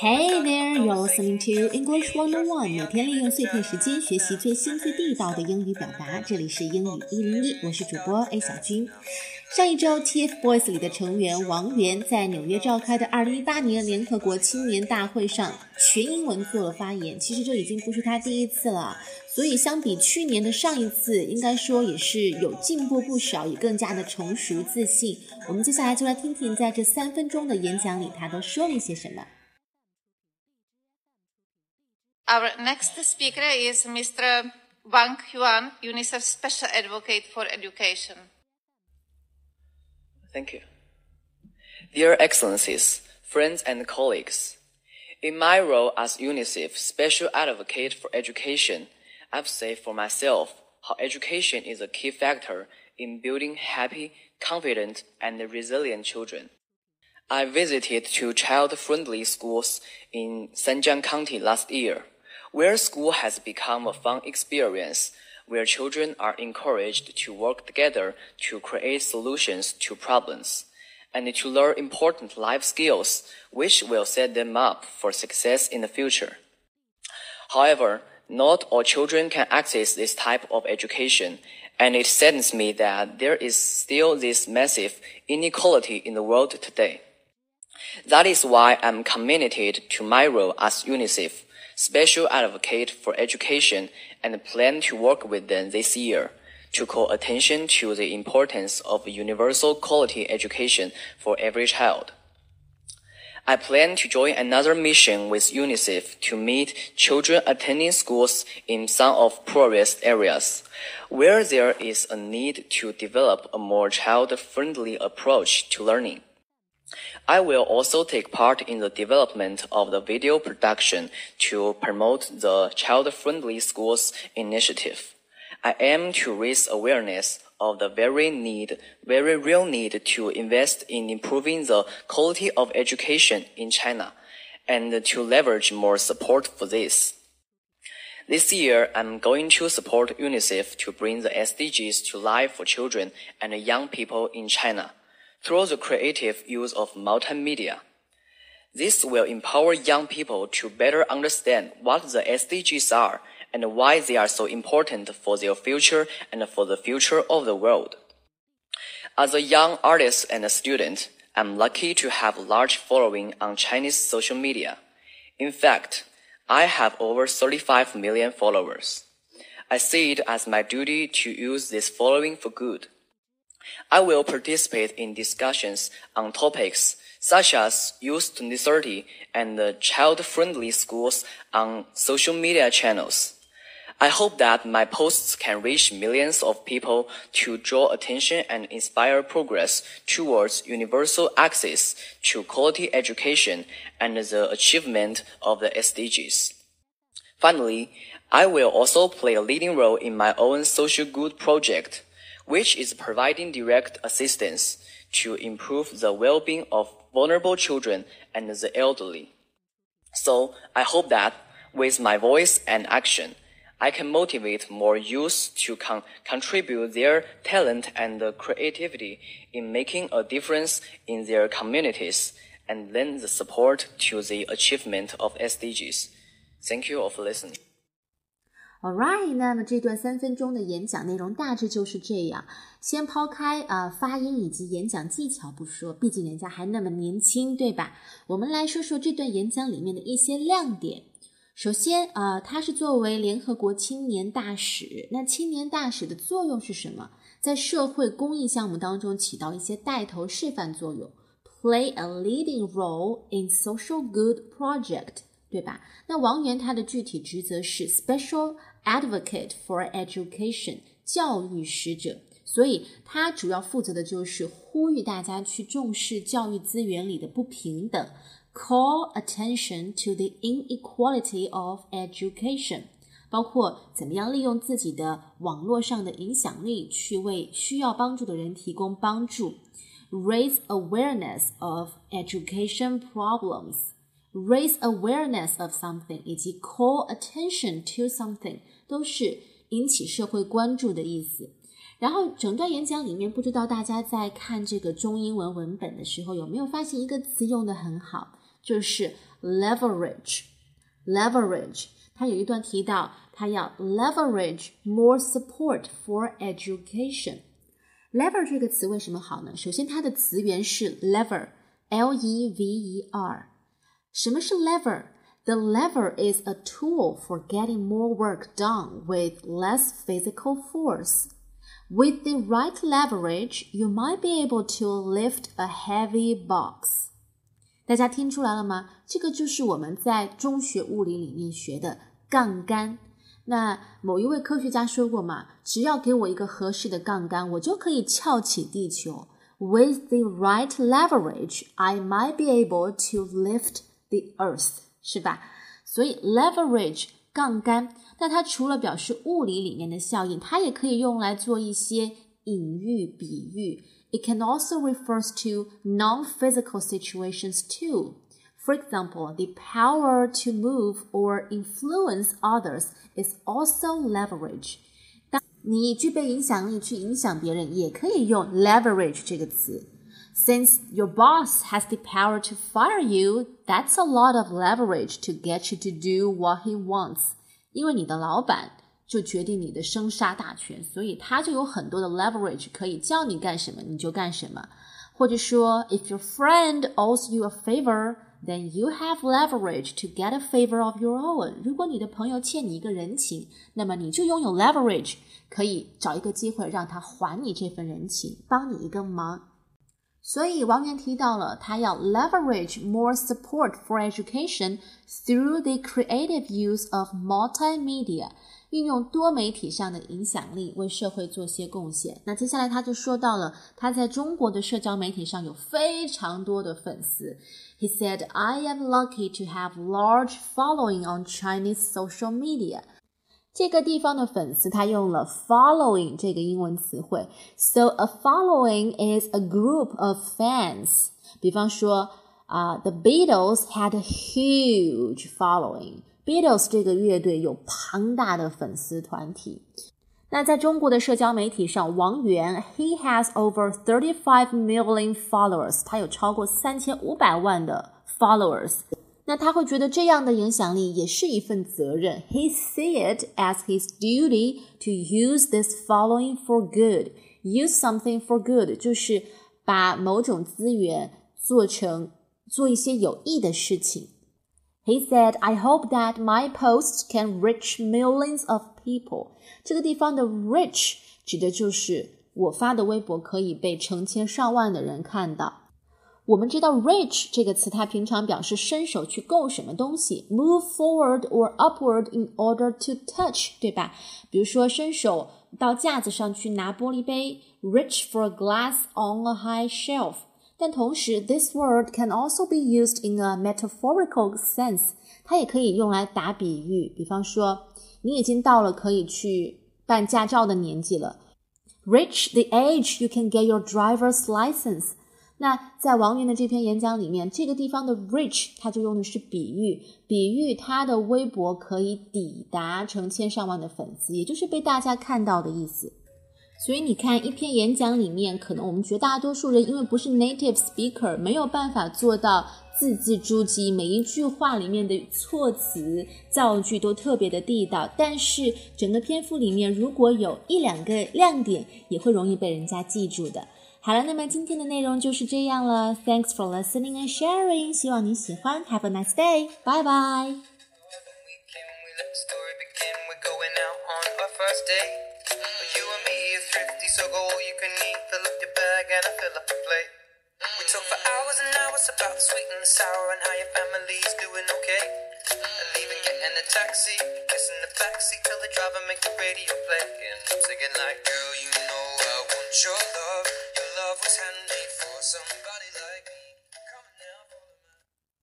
Hey there! You're listening to English One on One，每天利用碎片时间学习最新最地道的英语表达。这里是英语一零一，我是主播 A 小军。上一周，TFBOYS 里的成员王源在纽约召开的二零一八年联合国青年大会上全英文做了发言。其实这已经不是他第一次了，所以相比去年的上一次，应该说也是有进步不少，也更加的成熟自信。我们接下来就来听听在这三分钟的演讲里，他都说了一些什么。Our next speaker is Mr. Wang Yuan, UNICEF Special Advocate for Education. Thank you. Dear Excellencies, friends and colleagues, in my role as UNICEF Special Advocate for Education, I've said for myself how education is a key factor in building happy, confident, and resilient children. I visited two child-friendly schools in Sanjiang County last year where school has become a fun experience where children are encouraged to work together to create solutions to problems and to learn important life skills which will set them up for success in the future. However, not all children can access this type of education, and it saddens me that there is still this massive inequality in the world today. That is why I'm committed to my role as UNICEF special advocate for education and plan to work with them this year to call attention to the importance of universal quality education for every child. I plan to join another mission with UNICEF to meet children attending schools in some of poorest areas, where there is a need to develop a more child-friendly approach to learning. I will also take part in the development of the video production to promote the child-friendly schools initiative. I aim to raise awareness of the very need, very real need to invest in improving the quality of education in China and to leverage more support for this. This year, I'm going to support UNICEF to bring the SDGs to life for children and young people in China through the creative use of multimedia. This will empower young people to better understand what the SDGs are and why they are so important for their future and for the future of the world. As a young artist and a student, I'm lucky to have a large following on Chinese social media. In fact, I have over 35 million followers. I see it as my duty to use this following for good. I will participate in discussions on topics such as Youth 2030 and child-friendly schools on social media channels. I hope that my posts can reach millions of people to draw attention and inspire progress towards universal access to quality education and the achievement of the SDGs. Finally, I will also play a leading role in my own social good project which is providing direct assistance to improve the well-being of vulnerable children and the elderly. So I hope that with my voice and action, I can motivate more youth to con contribute their talent and creativity in making a difference in their communities and lend the support to the achievement of SDGs. Thank you all for listening. All right，那么这段三分钟的演讲内容大致就是这样。先抛开啊发音以及演讲技巧不说，毕竟人家还那么年轻，对吧？我们来说说这段演讲里面的一些亮点。首先啊，他是作为联合国青年大使，那青年大使的作用是什么？在社会公益项目当中起到一些带头示范作用，play a leading role in social good project。对吧？那王源他的具体职责是 Special Advocate for Education 教育使者，所以他主要负责的就是呼吁大家去重视教育资源里的不平等，Call attention to the inequality of education，包括怎么样利用自己的网络上的影响力去为需要帮助的人提供帮助，Raise awareness of education problems。 raise awareness of something 以及 call attention to something 都是 引起社会关注的意思。然后整段演讲里面，不知道大家在看这个中英文文本的时候，有没有发现一个词用的很好，就是 leverage。leverage，他有一段提到，他要 leverage more support for education。lever 这个词为什么好呢？首先，它的词源是 lever，l e v e r。 什么是 lever？The lever is a tool for getting more work done with less physical force. With the right leverage, you might be able to lift a heavy box. 大家听出来了吗？这个就是我们在中学物理里面学的杠杆。那某一位科学家说过嘛，只要给我一个合适的杠杆，我就可以撬起地球。With the right leverage, I might be able to lift the earth，是吧？所以 leverage 杠杆。那它除了表示物理里面的效应，它也可以用来做一些隐喻、比喻。It can also refers to non-physical situations too. For example, the power to move or influence others is also leverage. 当你具备影响力去影响别人，也可以用 leverage 这个词。 Since your boss has the power to fire you, that's a lot of leverage to get you to do what he wants. 因为你的老板就决定你的生杀大权，所以他就有很多的 leverage 可以叫你干什么你就干什么。或者说，if your friend owes you a favor, then you have leverage to get a favor of your own。如果你的朋友欠你一个人情，那么你就拥有 leverage，可以找一个机会让他还你这份人情，帮你一个忙。 所以王源提到了，他要 leverage more support for education through the creative use of multimedia，运用多媒体上的影响力为社会做些贡献。那接下来他就说到了，他在中国的社交媒体上有非常多的粉丝。He said, "I am lucky to have large following on Chinese social media." 这个地方的粉丝，他用了 following 这个英文词汇。So a following is a group of fans。比方说啊、uh,，The Beatles had a huge following。Beatles 这个乐队有庞大的粉丝团体。那在中国的社交媒体上，王源 he has over thirty five million followers，他有超过三千五百万的 followers。 那他会觉得这样的影响力也是一份责任。He see it as his duty to use this following for good. Use something for good 就是把某种资源做成做一些有益的事情。He said, "I hope that my posts can reach millions of people." 这个地方的 reach 指的就是我发的微博可以被成千上万的人看到。我们知道 reach 这个词，它平常表示伸手去够什么东西，move forward or upward in order to touch，对吧？比如说伸手到架子上去拿玻璃杯，reach for a glass on a high shelf。但同时，this word can also be used in a metaphorical sense，它也可以用来打比喻。比方说，你已经到了可以去办驾照的年纪了，reach the age you can get your driver's license。 那在王源的这篇演讲里面，这个地方的 reach，它就用的是比喻，比喻他的微博可以抵达成千上万的粉丝，也就是被大家看到的意思。所以你看，一篇演讲里面，可能我们绝大多数人因为不是 native speaker，没有办法做到字字珠玑，每一句话里面的措辞造句都特别的地道。但是整个篇幅里面，如果有一两个亮点，也会容易被人家记住的。好了，那么今天的内容就是这样了。Thanks for listening and sharing，希望你喜欢。Have a nice day，拜拜。 let the story begin. We're going out on our first date. You and me are thrifty, so go all you can eat. Fill up your bag and I fill up the plate. We talk for hours and hours about the sweet and the sour and how your family's doing okay. And even getting a taxi, kissing the backseat, tell the driver make the radio play. And I'm singing like, girl, you know I want your love. Was handmade for somebody.